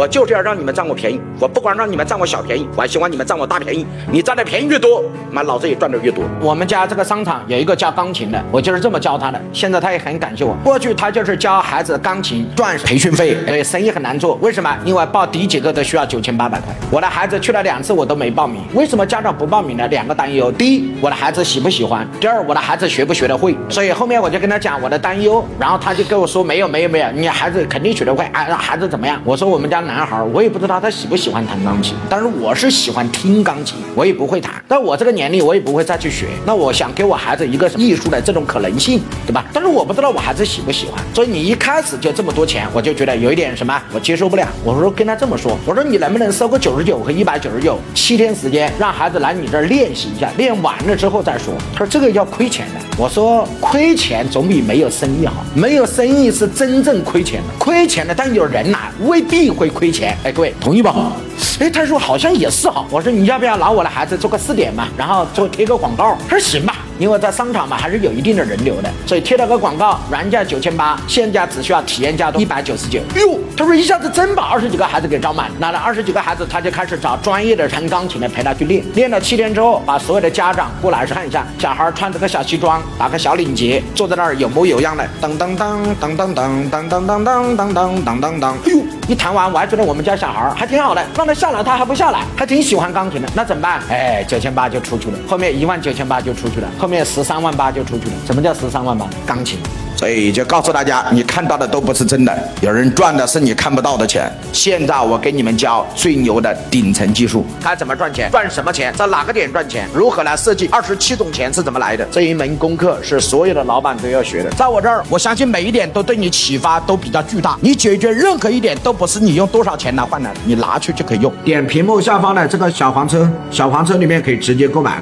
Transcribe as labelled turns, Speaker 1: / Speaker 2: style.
Speaker 1: 我就是要让你们占我便宜，我不光让你们占我小便宜，我还希望你们占我大便宜。你占的便宜越多，妈老子也赚的越多。我们家这个商场有一个教钢琴的，我就是这么教他的。现在他也很感谢我。过去他就是教孩子钢琴赚培训费，对，生意很难做。为什么？因为报第几个都需要九千八百块。我的孩子去了两次，我都没报名。为什么家长不报名呢？两个担忧：第一，我的孩子喜不喜欢；第二，我的孩子学不学得会。所以后面我就跟他讲我的担忧，然后他就跟我说没有没有没有，你孩子肯定学得会。哎，孩子怎么样？我说我们家男孩，我也不知道他喜不喜欢弹钢琴，但是我是喜欢听钢琴，我也不会弹。但我这个年龄，我也不会再去学。那我想给我孩子一个艺术的这种可能性，对吧？但是我不知道我孩子喜不喜欢。所以你一开始就这么多钱，我就觉得有一点什么，我接受不了。我说跟他这么说，我说你能不能收个九十九和一百九十九，七天时间让孩子来你这练习一下，练完了之后再说。他说这个要亏钱的。我说亏钱总比没有生意好，没有生意是真正亏钱的，亏钱的，但有人来未必会亏亏钱。哎，各位同意吧？哎，他说好像也是哈。我说你要不要拿我的孩子做个试点嘛，然后做贴个广告？他说行吧。因为在商场嘛，还是有一定的人流的，所以贴了个广告，原价九千八，现价只需要体验价一百九十九。哟，他说一下子真把二十几个孩子给招满，拿了二十几个孩子，他就开始找专业的弹钢琴的陪他去练。练了七天之后，把所有的家长过来看一下，小孩穿着个小西装，打个小领结，坐在那儿有模有样的，当当当当当当当当当当当当当当。哎呦，一弹完我还觉得我们家小孩还挺好的，让他下来他还不下来，还挺喜欢钢琴的，那怎么办？哎，九千八就出去了，后面一万九千八就出去了，后。面十三万八就出去了。什么叫十三万八？钢琴。所以就告诉大家，你看到的都不是真的，有人赚的是你看不到的钱。现在我给你们教最牛的顶层技术，该怎么赚钱，赚什么钱，在哪个点赚钱，如何来设计二十七种钱是怎么来的？这一门功课是所有的老板都要学的。在我这儿，我相信每一点都对你启发都比较巨大。你解决任何一点都不是你用多少钱来换来的，你拿去就可以用。点屏幕下方的这个小黄车，小黄车里面可以直接购买。